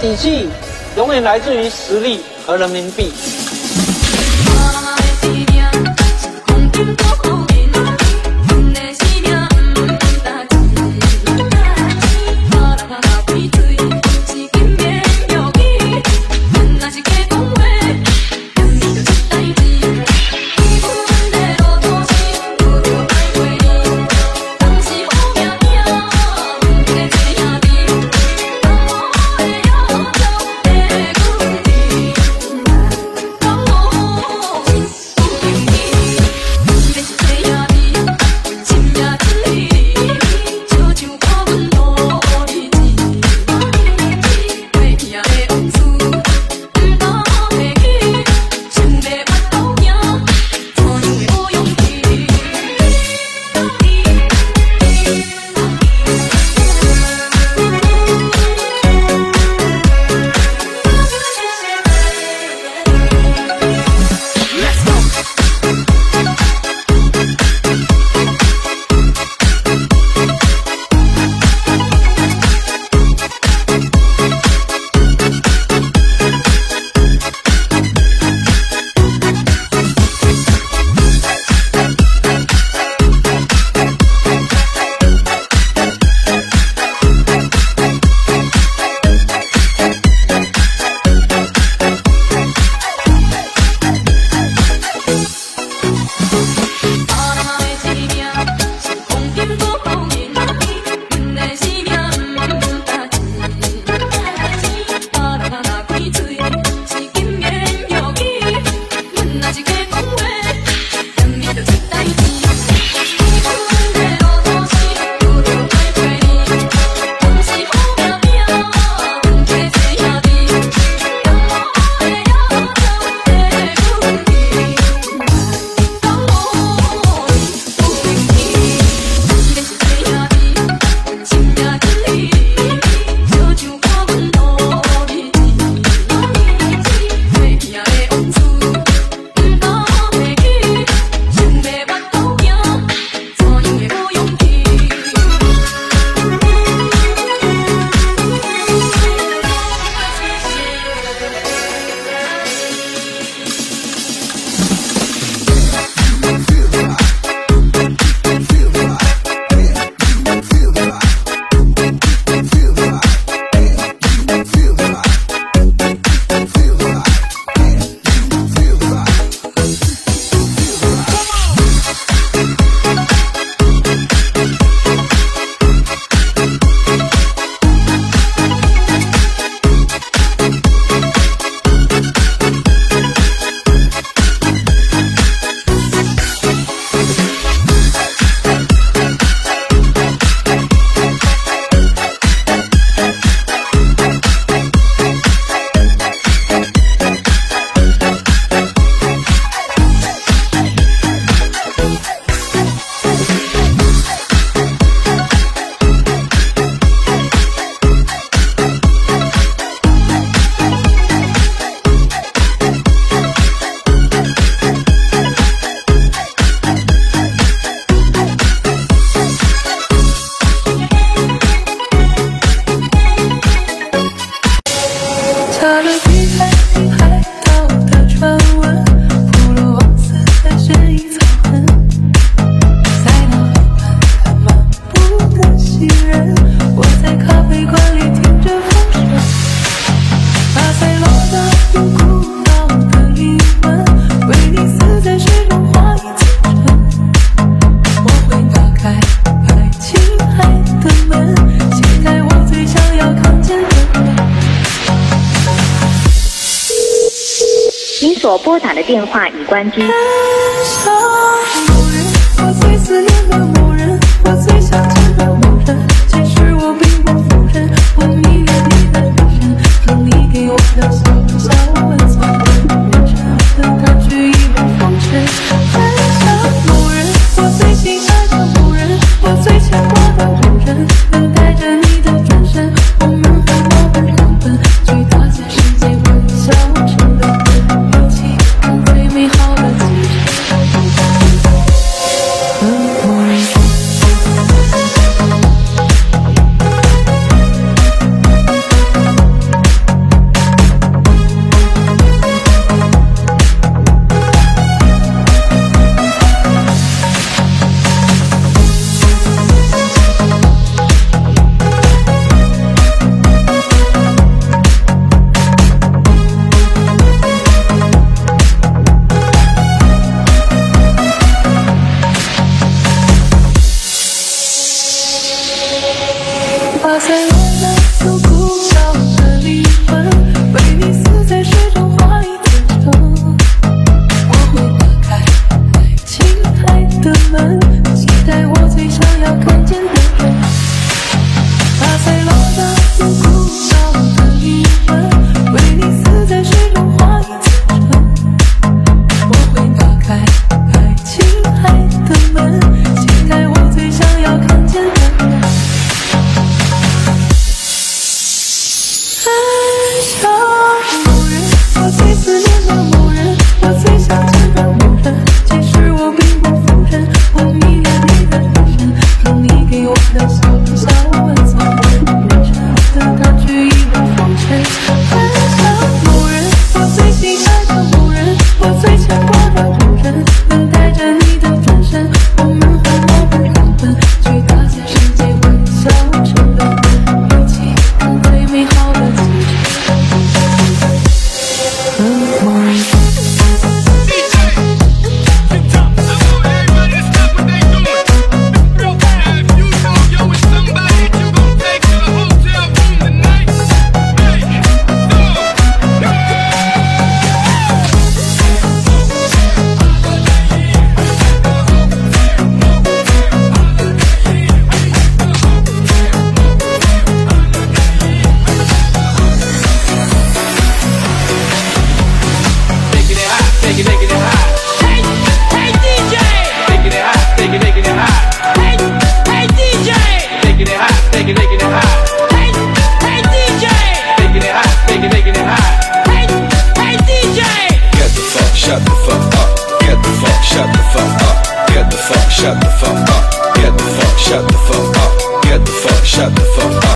底气永远来自于实力和人民币。away. 拨打的电话已关机。